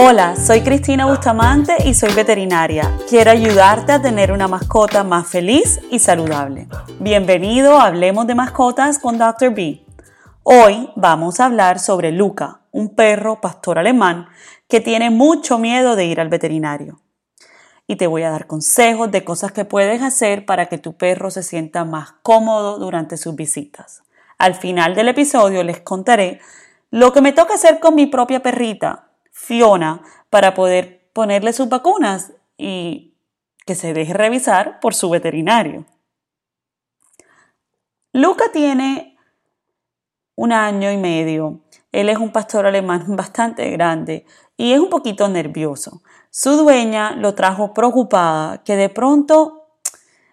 Hola, soy Cristina Bustamante y soy veterinaria. Quiero ayudarte a tener una mascota más feliz y saludable. Bienvenido a Hablemos de Mascotas con Dr. B. Hoy vamos a hablar sobre Luca, un perro pastor alemán que tiene mucho miedo de ir al veterinario. Y te voy a dar consejos de cosas que puedes hacer para que tu perro se sienta más cómodo durante sus visitas. Al final del episodio les contaré lo que me toca hacer con mi propia perrita, Fiona, para poder ponerle sus vacunas y que se deje revisar por su veterinario. Luca tiene un año y medio. Él es un pastor alemán bastante grande y es un poquito nervioso. Su dueña lo trajo preocupada que de pronto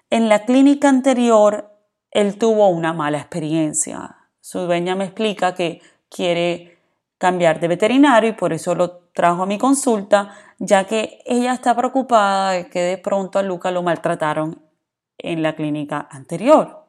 en la clínica anterior él tuvo una mala experiencia. Su dueña me explica que quiere cambiar de veterinario y por eso lo trajo a mi consulta, ya que ella está preocupada de que de pronto a Luca lo maltrataron en la clínica anterior.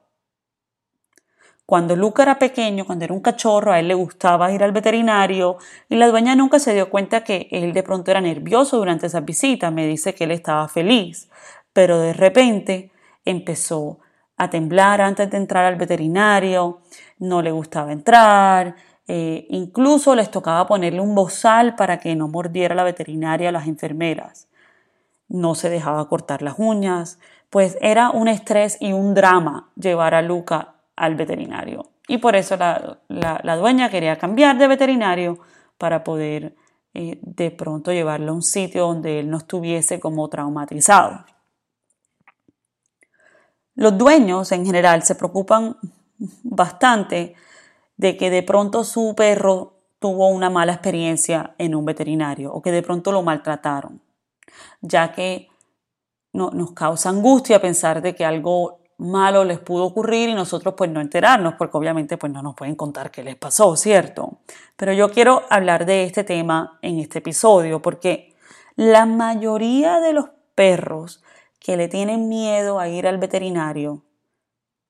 Cuando Luca era pequeño, cuando era un cachorro, a él le gustaba ir al veterinario y la dueña nunca se dio cuenta que él de pronto era nervioso durante esas visitas. Me dice que él estaba feliz, pero de repente empezó a temblar antes de entrar al veterinario, no le gustaba entrar, eh, incluso les tocaba ponerle un bozal para que no mordiera la veterinaria a las enfermeras. No se dejaba cortar las uñas, pues era un estrés y un drama llevar a Luca al veterinario. Y por eso la, dueña quería cambiar de veterinario para poder eh, de pronto llevarlo a un sitio donde él no estuviese como traumatizado. Los dueños en general se preocupan bastante de que de pronto su perro tuvo una mala experiencia en un veterinario o que de pronto lo maltrataron, ya que no, nos causa angustia pensar de que algo malo les pudo ocurrir y nosotros pues no enterarnos, porque obviamente pues no nos pueden contar qué les pasó, ¿cierto? Pero yo quiero hablar de este tema en este episodio porque la mayoría de los perros que le tienen miedo a ir al veterinario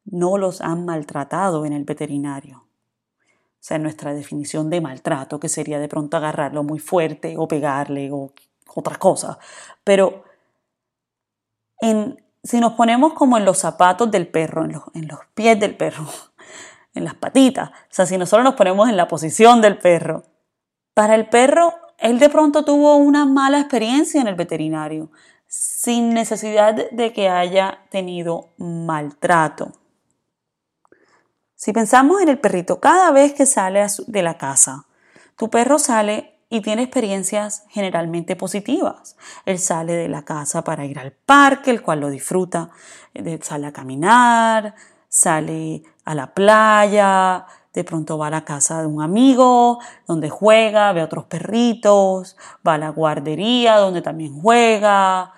no los han maltratado en el veterinario. Sea, nuestra definición de maltrato, que sería de pronto agarrarlo muy fuerte o pegarle o otras cosas. Pero en si nos ponemos como en los zapatos del perro, en los, pies del perro, en las patitas, o sea, si nosotros nos ponemos en la posición del perro, para el perro, él de pronto tuvo una mala experiencia en el veterinario, sin necesidad de que haya tenido maltrato. Si pensamos en el perrito, cada vez que sale de la casa, tu perro sale y tiene experiencias generalmente positivas. Él sale de la casa para ir al parque, el cual lo disfruta, sale a caminar, sale a la playa, de pronto va a la casa de un amigo donde juega, ve a otros perritos, va a la guardería donde también juega,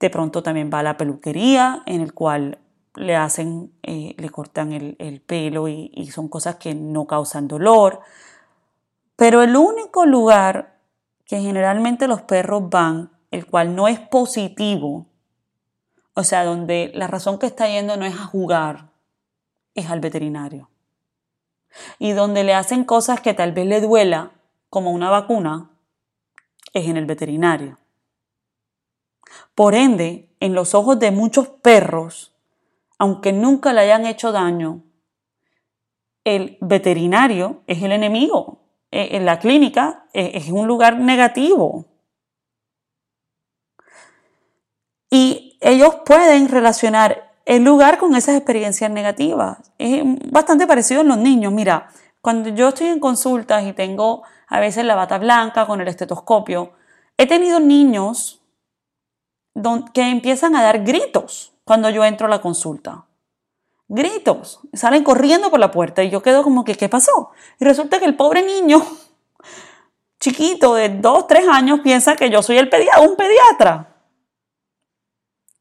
de pronto también va a la peluquería en el cual le hacen, eh, le cortan el, pelo y son cosas que no causan dolor. Pero el único lugar que generalmente los perros van, el cual no es positivo, o sea, donde la razón que está yendo no es a jugar, es al veterinario. Y donde le hacen cosas que tal vez le duela, como una vacuna, es en el veterinario. Por ende, en los ojos de muchos perros, aunque nunca le hayan hecho daño, el veterinario es el enemigo, eh, en la clínica eh, es un lugar negativo. Y ellos pueden relacionar el lugar con esas experiencias negativas. Es bastante parecido en los niños. Mira, cuando yo estoy en consultas y tengo a veces la bata blanca con el estetoscopio, he tenido niños que empiezan a dar gritos cuando yo entro a la consulta gritos, salen corriendo por la puerta y yo quedo como que, ¿qué pasó? Y resulta que el pobre niño chiquito de 2, 3 años piensa que yo soy el pediatra, un pediatra.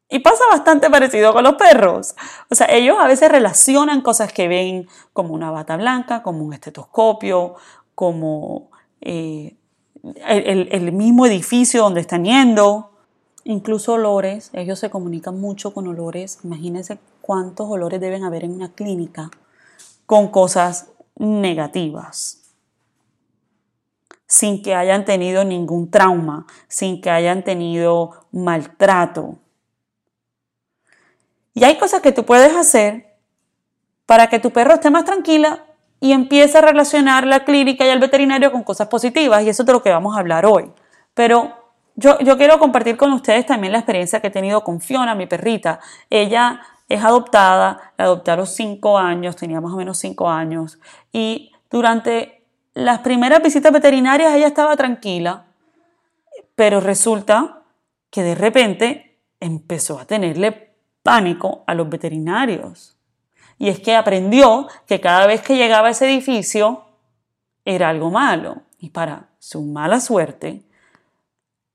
Y pasa bastante parecido con los perros. O sea, ellos a veces relacionan cosas que ven como una bata blanca, como un estetoscopio, como eh, el, el mismo edificio donde están yendo. Incluso olores, ellos se comunican mucho con olores. Imagínense cuántos olores deben haber en una clínica con cosas negativas. sin que hayan tenido ningún trauma, sin que hayan tenido maltrato. Y hay cosas que tú puedes hacer para que tu perro esté más tranquila y empiece a relacionar la clínica y el veterinario con cosas positivas. Y eso es de lo que vamos a hablar hoy. Pero yo, quiero compartir con ustedes también la experiencia que he tenido con Fiona, mi perrita. Ella es adoptada, la adopté a los cinco años, tenía más o menos cinco años. Y durante las primeras visitas veterinarias ella estaba tranquila, pero resulta que de repente empezó a tenerle pánico a los veterinarios. Y es que aprendió que cada vez que llegaba a ese edificio era algo malo. Y para su mala suerte,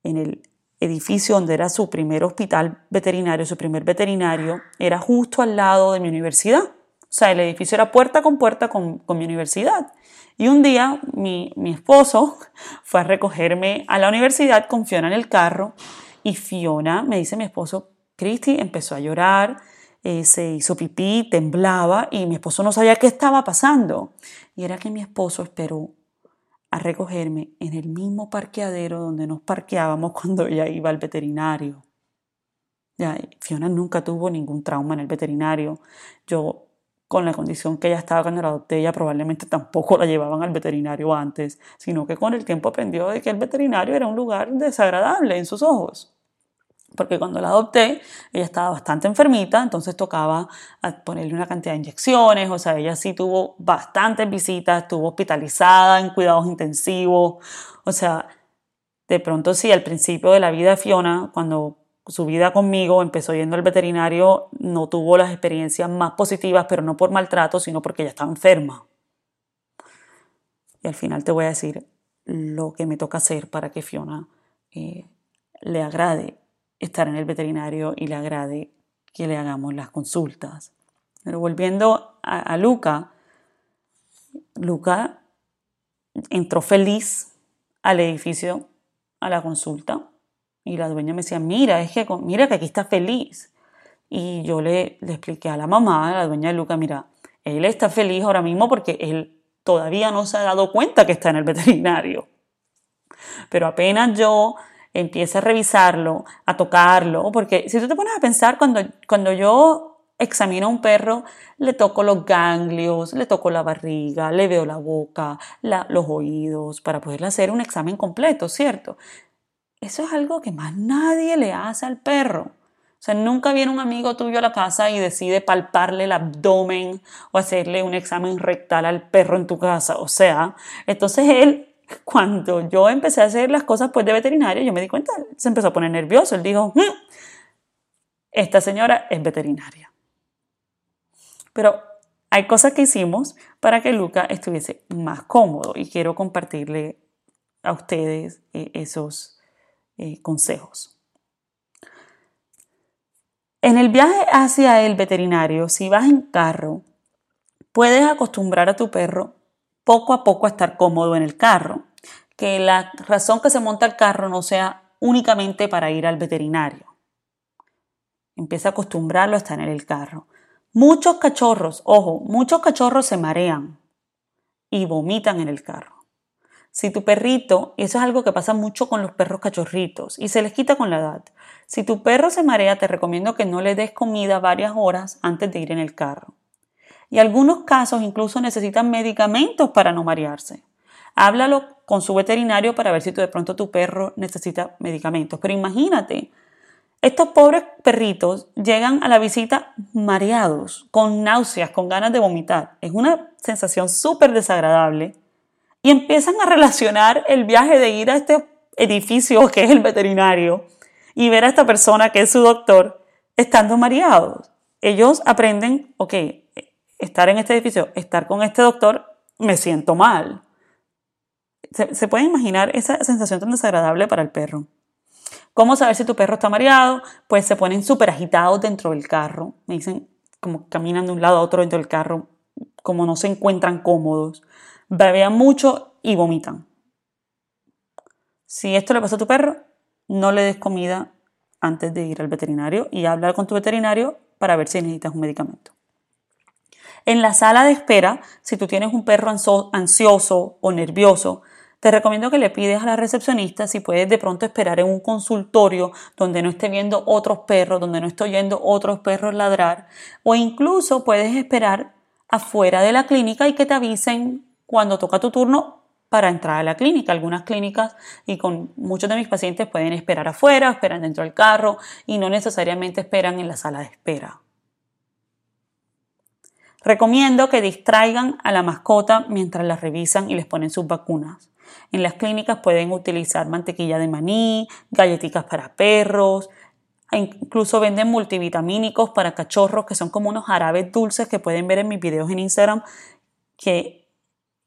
en el edificio donde era su primer hospital veterinario, su primer veterinario, era justo al lado de mi universidad. O sea, el edificio era puerta con puerta con, con mi universidad. Y un día mi, esposo fue a recogerme a la universidad con Fiona en el carro y Fiona, me dice mi esposo, Cristi, empezó a llorar, eh, se hizo pipí, temblaba y mi esposo no sabía qué estaba pasando. Y era que mi esposo esperó a recogerme en el mismo parqueadero donde nos parqueábamos cuando ella iba al veterinario. Ya, Fiona nunca tuvo ningún trauma en el veterinario. Yo con la condición que ella estaba cuando la adopté, ella probablemente tampoco la llevaban al veterinario antes, sino que con el tiempo aprendió de que el veterinario era un lugar desagradable en sus ojos. Porque cuando la adopté, ella estaba bastante enfermita, entonces tocaba ponerle una cantidad de inyecciones, o sea, ella sí tuvo bastantes visitas, estuvo hospitalizada en cuidados intensivos, o sea, de pronto sí, al principio de la vida de Fiona, cuando su vida conmigo, empezó yendo al veterinario, no tuvo las experiencias más positivas, pero no por maltrato, sino porque ella estaba enferma. Y al final te voy a decir lo que me toca hacer para que Fiona eh, le agrade estar en el veterinario y le agrade que le hagamos las consultas. Pero volviendo a, Luca, Luca entró feliz al edificio a la consulta y la dueña me decía, mira, es que, mira que aquí está feliz. Y yo le expliqué a la mamá, a la dueña de Luca, mira, él está feliz ahora mismo porque él todavía no se ha dado cuenta que está en el veterinario. Pero apenas yo empiece a revisarlo, a tocarlo, porque si tú te pones a pensar, cuando, cuando yo examino a un perro, le toco los ganglios, le toco la barriga, le veo la boca, los oídos, para poderle hacer un examen completo, ¿cierto? Eso es algo que más nadie le hace al perro. O sea, nunca viene un amigo tuyo a la casa y decide palparle el abdomen o hacerle un examen rectal al perro en tu casa. O sea, entonces él, cuando yo empecé a hacer las cosas pues de veterinario, yo me di cuenta, se empezó a poner nervioso. Él dijo, mm, esta señora es veterinaria. Pero hay cosas que hicimos para que Luca estuviese más cómodo y quiero compartirle a ustedes eh, esos eh, consejos. En el viaje hacia el veterinario, si vas en carro, puedes acostumbrar a tu perro poco a poco a estar cómodo en el carro. Que la razón que se monta el carro no sea únicamente para ir al veterinario. Empieza a acostumbrarlo a estar en el carro. Muchos cachorros, ojo, muchos cachorros se marean y vomitan en el carro. Si tu perrito, y eso es algo que pasa mucho con los perros cachorritos y se les quita con la edad, si tu perro se marea, te recomiendo que no le des comida varias horas antes de ir en el carro. Y algunos casos incluso necesitan medicamentos para no marearse. Háblalo con su veterinario para ver si de pronto tu perro necesita medicamentos. Pero imagínate, estos pobres perritos llegan a la visita mareados, con náuseas, con ganas de vomitar. Es una sensación súper desagradable y empiezan a relacionar el viaje de ir a este edificio que es el veterinario y ver a esta persona que es su doctor estando mareados. Ellos aprenden, ok, estar en este edificio, estar con este doctor, me siento mal. ¿Se, puede imaginar esa sensación tan desagradable para el perro? ¿Cómo saber si tu perro está mareado? Pues se ponen súper agitados dentro del carro. Me dicen como caminan de un lado a otro dentro del carro, como no se encuentran cómodos bebean mucho y vomitan. Si esto le pasa a tu perro, no le des comida antes de ir al veterinario y hablar con tu veterinario para ver si necesitas un medicamento. En la sala de espera, si tú tienes un perro ansioso o nervioso, te recomiendo que le pides a la recepcionista si puedes de pronto esperar en un consultorio donde no esté viendo otros perros, donde no esté oyendo otros perros ladrar, o incluso puedes esperar afuera de la clínica y que te avisen cuando toca tu turno para entrar a la clínica. Algunas clínicas y con muchos de mis pacientes pueden esperar afuera, esperan dentro del carro y no necesariamente esperan en la sala de espera. Recomiendo que distraigan a la mascota mientras la revisan y les ponen sus vacunas. En las clínicas pueden utilizar mantequilla de maní, galletitas para perros, e incluso venden multivitamínicos para cachorros que son como unos jarabes dulces que pueden ver en mis videos en Instagram que,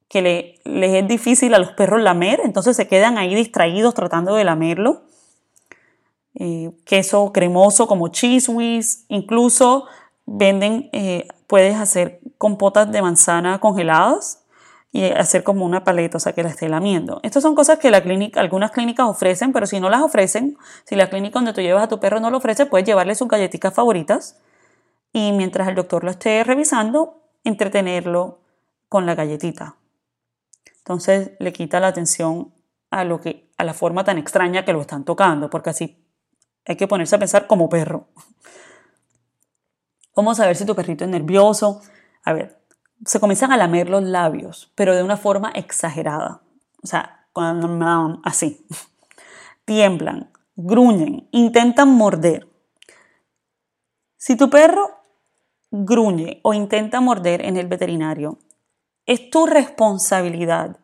que le, les es difícil a los perros lamer, entonces se quedan ahí distraídos tratando de lamerlo. Eh, queso cremoso como cheese whiz, incluso venden, eh, puedes hacer compotas de manzana congeladas y hacer como una paleta, o sea, que la esté lamiendo. Estas son cosas que la clínica, algunas clínicas ofrecen, pero si no las ofrecen, si la clínica donde tú llevas a tu perro no lo ofrece, puedes llevarle sus galletitas favoritas y mientras el doctor lo esté revisando, entretenerlo con la galletita. Entonces le quita la atención a lo que a la forma tan extraña que lo están tocando, porque así hay que ponerse a pensar como perro. Vamos a ver si tu perrito es nervioso. A ver, se comienzan a lamer los labios, pero de una forma exagerada. O sea, así. Tiemblan, gruñen, intentan morder. Si tu perro gruñe o intenta morder en el veterinario, es tu responsabilidad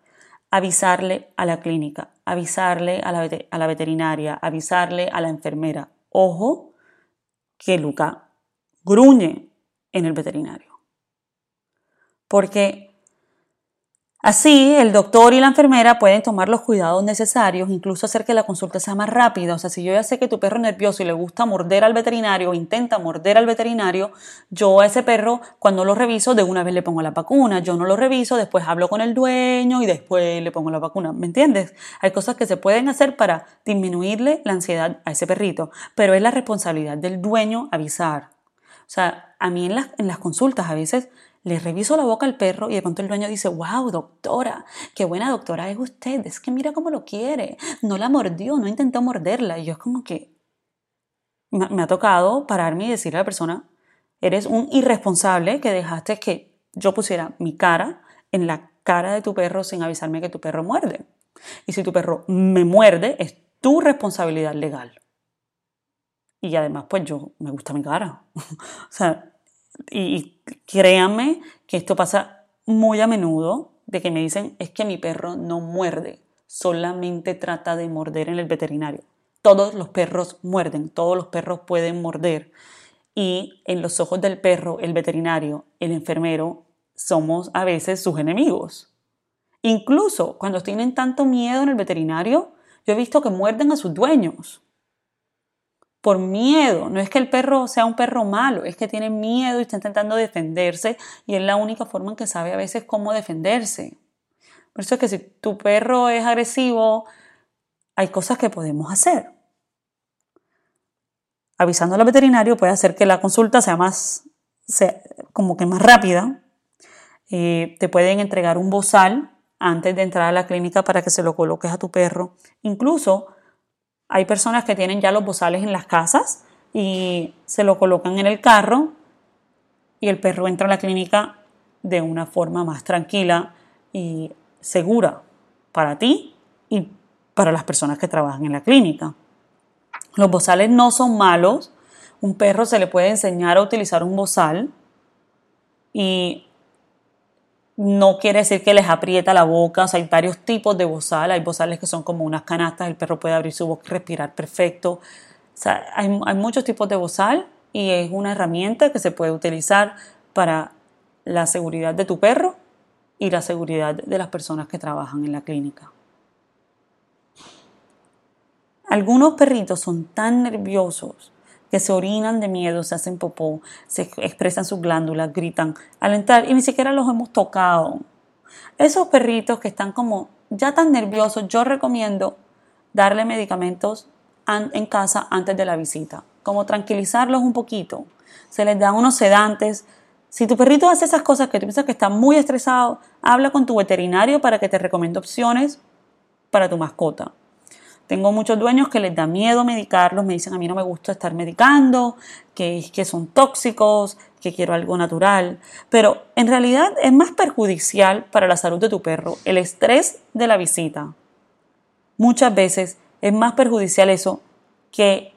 avisarle a la clínica, avisarle a la, a la veterinaria, avisarle a la enfermera. Ojo, que Luca gruñe en el veterinario porque Así, el doctor y la enfermera pueden tomar los cuidados necesarios, incluso hacer que la consulta sea más rápida. O sea, si yo ya sé que tu perro es nervioso y le gusta morder al veterinario o intenta morder al veterinario, yo a ese perro, cuando lo reviso, de una vez le pongo la vacuna. Yo no lo reviso, después hablo con el dueño y después le pongo la vacuna. ¿Me entiendes? Hay cosas que se pueden hacer para disminuirle la ansiedad a ese perrito, pero es la responsabilidad del dueño avisar. O sea, a mí en las, en las consultas a veces le reviso la boca al perro y de pronto el dueño dice, wow, doctora, qué buena doctora es usted, es que mira cómo lo quiere, no la mordió, no intentó morderla. Y yo es como que me ha tocado pararme y decirle a la persona, eres un irresponsable que dejaste que yo pusiera mi cara en la cara de tu perro sin avisarme que tu perro muerde. Y si tu perro me muerde, es tu responsabilidad legal. Y además, pues yo me gusta mi cara. o sea, y créanme que esto pasa muy a menudo, de que me dicen, es que mi perro no muerde, solamente trata de morder en el veterinario. Todos los perros muerden, todos los perros pueden morder. Y en los ojos del perro, el veterinario, el enfermero, somos a veces sus enemigos. Incluso cuando tienen tanto miedo en el veterinario, yo he visto que muerden a sus dueños por miedo. No es que el perro sea un perro malo, es que tiene miedo y está intentando defenderse y es la única forma en que sabe a veces cómo defenderse. Por eso es que si tu perro es agresivo, hay cosas que podemos hacer. Avisando al veterinario puede hacer que la consulta sea más, como que más rápida. Eh, te pueden entregar un bozal antes de entrar a la clínica para que se lo coloques a tu perro. Incluso hay personas que tienen ya los bozales en las casas y se lo colocan en el carro y el perro entra a la clínica de una forma más tranquila y segura para ti y para las personas que trabajan en la clínica. Los bozales no son malos. Un perro se le puede enseñar a utilizar un bozal y no quiere decir que les aprieta la boca, hay varios tipos de bozal, hay bozales que son como unas canastas, el perro puede abrir su boca y respirar perfecto. hay, hay muchos tipos de bozal y es una herramienta que se puede utilizar para la seguridad de tu perro y la seguridad de las personas que trabajan en la clínica. Algunos perritos son tan nerviosos que se orinan de miedo, se hacen popó, se expresan sus glándulas, gritan al entrar y ni siquiera los hemos tocado. Esos perritos que están como ya tan nerviosos, yo recomiendo darle medicamentos en casa antes de la visita, como tranquilizarlos un poquito. Se les da unos sedantes. Si tu perrito hace esas cosas que tú piensas que está muy estresado, habla con tu veterinario para que te recomiende opciones para tu mascota. Tengo muchos dueños que les da miedo medicarlos, me dicen a mí no me gusta estar medicando, que, que son tóxicos, que quiero algo natural, pero en realidad es más perjudicial para la salud de tu perro el estrés de la visita. Muchas veces es más perjudicial eso que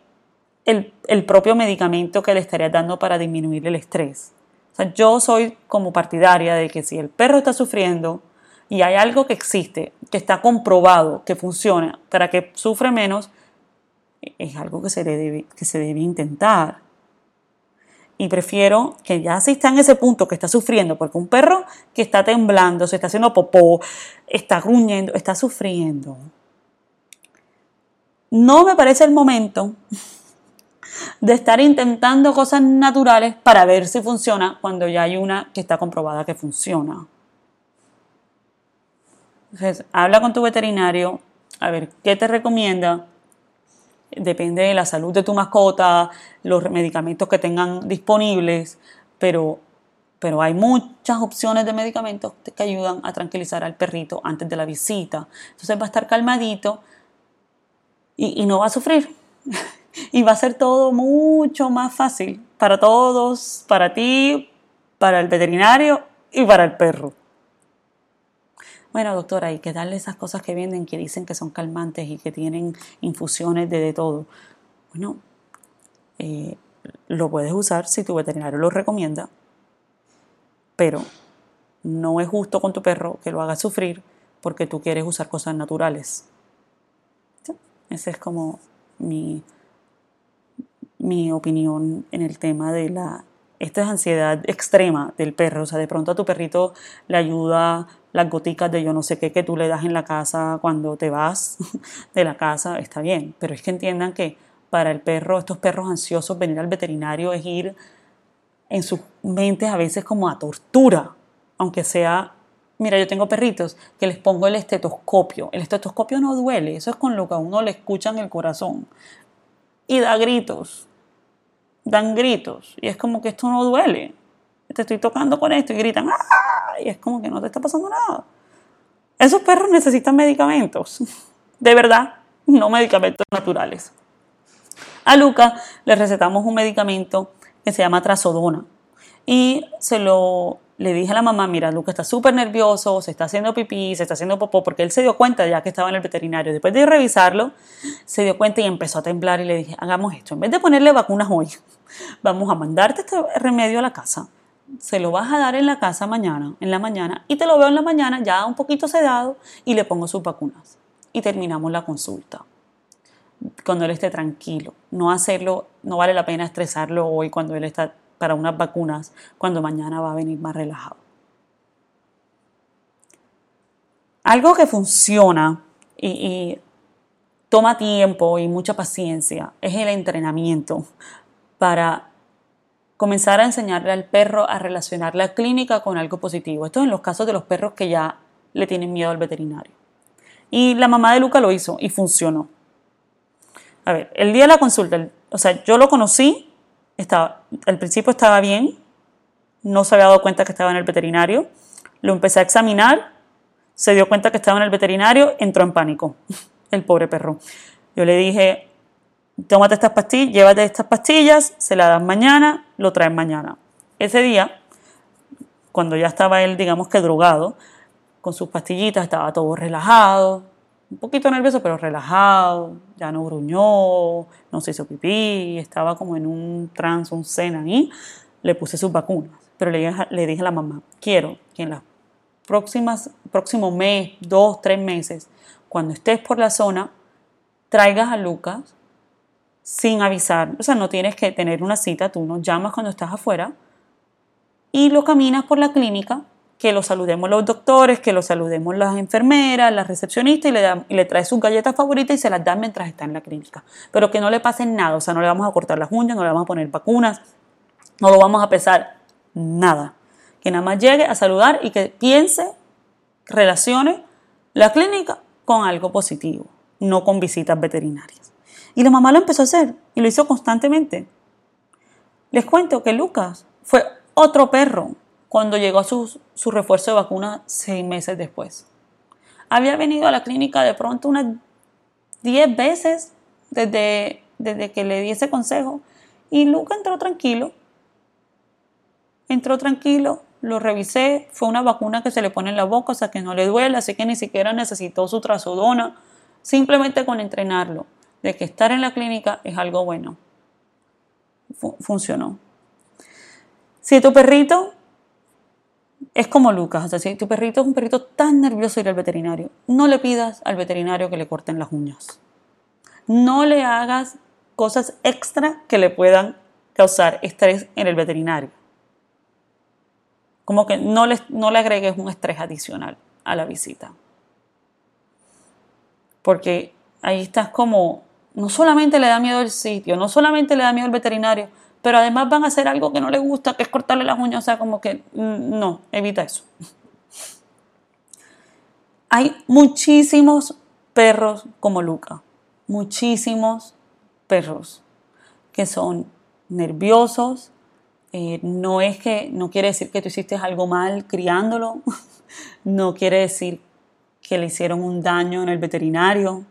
el, el propio medicamento que le estarías dando para disminuir el estrés. O sea, yo soy como partidaria de que si el perro está sufriendo, y hay algo que existe, que está comprobado, que funciona, para que sufre menos, es algo que se debe, que se debe intentar. Y prefiero que ya si está en ese punto que está sufriendo, porque un perro que está temblando, se está haciendo popó, está gruñendo, está sufriendo. No me parece el momento de estar intentando cosas naturales para ver si funciona cuando ya hay una que está comprobada que funciona. Entonces, habla con tu veterinario, a ver qué te recomienda. Depende de la salud de tu mascota, los medicamentos que tengan disponibles, pero, pero hay muchas opciones de medicamentos que ayudan a tranquilizar al perrito antes de la visita. Entonces va a estar calmadito y, y no va a sufrir. y va a ser todo mucho más fácil para todos, para ti, para el veterinario y para el perro. Bueno, doctora, hay que darle esas cosas que venden que dicen que son calmantes y que tienen infusiones de, de todo. Bueno, eh, lo puedes usar si tu veterinario lo recomienda, pero no es justo con tu perro que lo hagas sufrir porque tú quieres usar cosas naturales. Esa es como mi, mi opinión en el tema de la esta es ansiedad extrema del perro. O sea, de pronto a tu perrito le ayuda las goticas de yo no sé qué que tú le das en la casa cuando te vas de la casa, está bien. Pero es que entiendan que para el perro, estos perros ansiosos, venir al veterinario es ir en sus mentes a veces como a tortura. Aunque sea, mira, yo tengo perritos que les pongo el estetoscopio. El estetoscopio no duele, eso es con lo que a uno le escuchan el corazón. Y da gritos dan gritos y es como que esto no duele. Te estoy tocando con esto y gritan. Y es como que no te está pasando nada. Esos perros necesitan medicamentos, de verdad, no medicamentos naturales. A Luca le recetamos un medicamento que se llama trazodona y se lo le dije a la mamá, mira, Luca está súper nervioso, se está haciendo pipí, se está haciendo popó, porque él se dio cuenta ya que estaba en el veterinario. Después de revisarlo, se dio cuenta y empezó a temblar y le dije, hagamos esto, en vez de ponerle vacunas hoy, vamos a mandarte este remedio a la casa, se lo vas a dar en la casa mañana, en la mañana, y te lo veo en la mañana ya un poquito sedado y le pongo sus vacunas. Y terminamos la consulta cuando él esté tranquilo. No hacerlo, no vale la pena estresarlo hoy cuando él está para unas vacunas cuando mañana va a venir más relajado. Algo que funciona y, toma tiempo y mucha paciencia es el entrenamiento para comenzar a enseñarle al perro a relacionar la clínica con algo positivo. Esto es en los casos de los perros que ya le tienen miedo al veterinario. Y la mamá de Luca lo hizo y funcionó. A ver, el día de la consulta, o sea, yo lo conocí estaba, al principio estaba bien, no se había dado cuenta que estaba en el veterinario, lo empecé a examinar, se dio cuenta que estaba en el veterinario, entró en pánico, el pobre perro. Yo le dije, tómate estas pastillas, llévate estas pastillas, se las das mañana, lo traes mañana. Ese día, cuando ya estaba él, digamos que drogado, con sus pastillitas, estaba todo relajado, un poquito nervioso, pero relajado, ya no gruñó, no se hizo pipí, estaba como en un trance, un zen ahí, le puse sus vacunas. Pero le, le dije a la mamá, quiero que en los próximas, próximo mes, dos, tres meses, cuando estés por la zona, traigas a Lucas sin avisar. O sea, no tienes que tener una cita, tú nos llamas cuando estás afuera y lo caminas por la clínica que lo saludemos los doctores, que lo saludemos las enfermeras, las recepcionistas y le, y le trae sus galletas favoritas y se las dan mientras está en la clínica. Pero que no le pase nada, o sea, no le vamos a cortar las uñas, no le vamos a poner vacunas, no lo vamos a pesar, nada. Que nada más llegue a saludar y que piense, relacione la clínica con algo positivo, no con visitas veterinarias. Y la mamá lo empezó a hacer y lo hizo constantemente. Les cuento que Lucas fue otro perro cuando llegó su, su refuerzo de vacuna seis meses después. había venido a la clínica de pronto unas 10 veces desde, desde que le di ese consejo y Luca entró tranquilo. Entró tranquilo, lo revisé, fue una vacuna que se le pone en la boca, o sea que no le duele, así que ni siquiera necesitó su trazodona, simplemente con entrenarlo, de que estar en la clínica es algo bueno. funcionó. Si tu perrito es como Lucas, o sea, si tu perrito es un perrito tan nervioso ir al veterinario, no le pidas al veterinario que le corten las uñas. No le hagas cosas extra que le puedan causar estrés en el veterinario. Como que no le, no le agregues un estrés adicional a la visita. Porque ahí estás como, no solamente le da miedo el sitio, no solamente le da miedo el veterinario, pero además van a hacer algo que no le gusta, que es cortarle las uñas, o sea, como que mm, no, evita eso. Hay muchísimos perros como Luca, muchísimos perros que son nerviosos. Eh, no es que, no quiere decir que tú hiciste algo mal criándolo, no quiere decir que le hicieron un daño en el veterinario.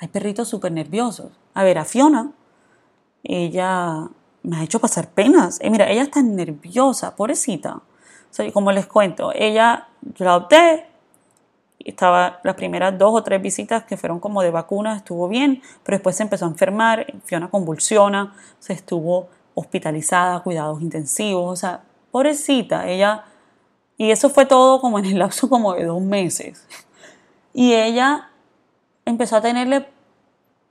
Hay perritos súper nerviosos. A ver, a Fiona, ella me ha hecho pasar penas. Eh, mira, ella está nerviosa, pobrecita. O sea, como les cuento, ella, yo la adopté, estaba las primeras dos o tres visitas que fueron como de vacunas, estuvo bien, pero después se empezó a enfermar, Fiona convulsiona, se estuvo hospitalizada, cuidados intensivos, o sea, pobrecita, ella, y eso fue todo como en el lapso como de dos meses. Y ella empezó a tenerle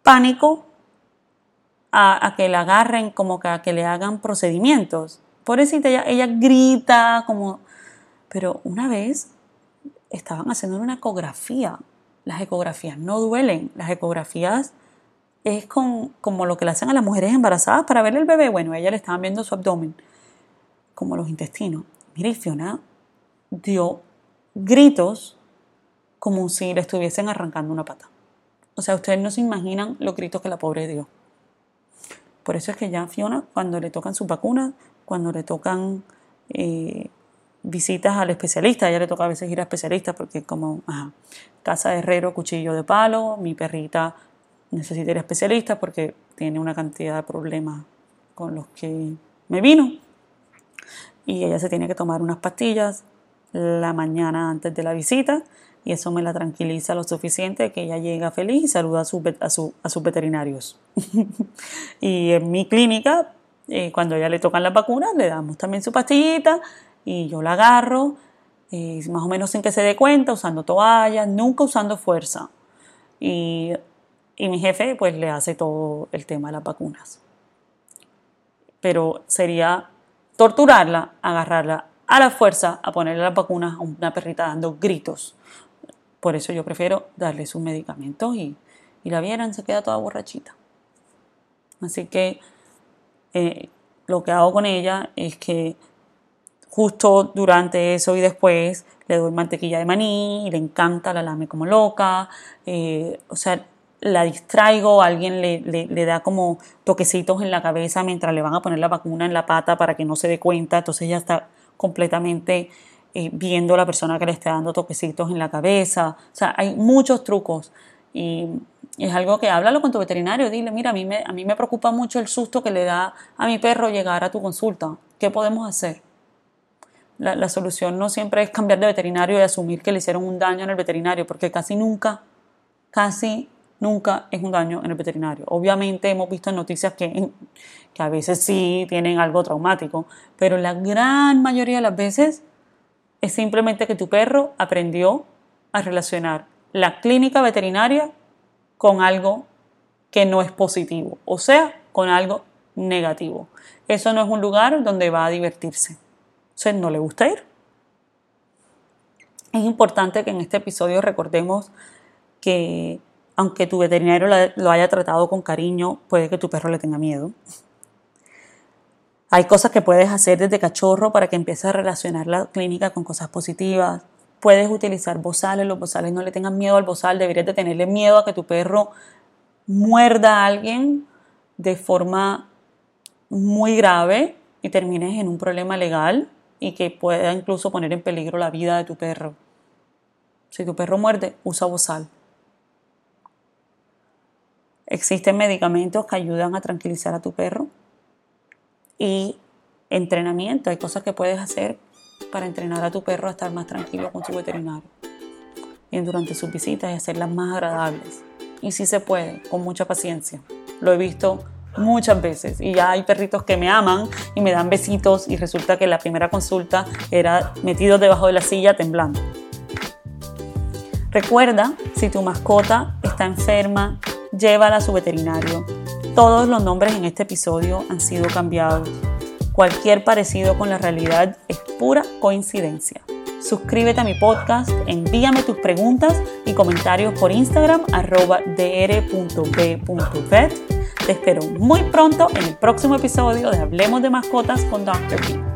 pánico a, que la agarren, como que a que le hagan procedimientos. Pobrecita, ella, ella grita como, pero una vez estaban haciendo una ecografía. Las ecografías no duelen. Las ecografías es con, como lo que le hacen a las mujeres embarazadas para ver el bebé. Bueno, ella le estaban viendo su abdomen, como los intestinos. Mire, Fiona dio gritos como si le estuviesen arrancando una pata. O sea, ustedes no se imaginan los gritos que la pobre dio. Por eso es que ya Fiona, cuando le tocan sus vacunas, cuando le tocan eh, visitas al especialista, ella le toca a veces ir a especialistas porque como casa de herrero, cuchillo de palo, mi perrita necesita ir a especialista porque tiene una cantidad de problemas con los que me vino y ella se tiene que tomar unas pastillas la mañana antes de la visita y eso me la tranquiliza lo suficiente que ella llega feliz y saluda a, su, a, sus veterinarios. y en mi clínica, eh, cuando a ella le tocan las vacunas, le damos también su pastillita y yo la agarro, eh, más o menos sin que se dé cuenta, usando toallas, nunca usando fuerza. Y, y mi jefe pues le hace todo el tema de las vacunas. Pero sería torturarla, agarrarla a la fuerza, a ponerle las vacunas a una perrita dando gritos. Por eso yo prefiero darle sus medicamentos y, y la vieran, se queda toda borrachita. Así que eh, lo que hago con ella es que justo durante eso y después le doy mantequilla de maní y le encanta, la lame como loca, eh, o sea, la distraigo, alguien le, le, da como toquecitos en la cabeza mientras le van a poner la vacuna en la pata para que no se dé cuenta, entonces ella está completamente eh, viendo la persona que le está dando toquecitos en la cabeza, o sea, hay muchos trucos y es algo que háblalo con tu veterinario, dile, mira, a mí me, a mí me preocupa mucho el susto que le da a mi perro llegar a tu consulta, ¿qué podemos hacer? la, solución no siempre es cambiar de veterinario y asumir que le hicieron un daño en el veterinario, porque casi nunca, casi nunca es un daño en el veterinario. Obviamente hemos visto en noticias que, que a veces sí tienen algo traumático, pero la gran mayoría de las veces es simplemente que tu perro aprendió a relacionar la clínica veterinaria con algo que no es positivo, o sea, con algo negativo. Eso no es un lugar donde va a divertirse sea, no le gusta ir. Es importante que en este episodio recordemos que aunque tu veterinario lo haya tratado con cariño, puede que tu perro le tenga miedo. Hay cosas que puedes hacer desde cachorro para que empiece a relacionar la clínica con cosas positivas. Puedes utilizar bozales, los bozales no le tengan miedo al bozal, deberías de tenerle miedo a que tu perro muerda a alguien de forma muy grave y termines en un problema legal y que pueda incluso poner en peligro la vida de tu perro. Si tu perro muerde, usa bozal. Existen medicamentos que ayudan a tranquilizar a tu perro y entrenamiento. Hay cosas que puedes hacer para entrenar a tu perro a estar más tranquilo con su veterinario. Y durante sus visitas y hacerlas más agradables. Y si se puede, con mucha paciencia. Lo he visto muchas veces y ya hay perritos que me aman y me dan besitos y resulta que la primera consulta era metido debajo de la silla temblando. Recuerda, si tu mascota está enferma, llévala a su veterinario. Todos los nombres en este episodio han sido cambiados. Cualquier parecido con la realidad es pura coincidencia. Suscríbete a mi podcast, envíame tus preguntas y comentarios por Instagram arroba dr.b.vet. Te espero muy pronto en el próximo episodio de Hablemos de Mascotas con Dr. B.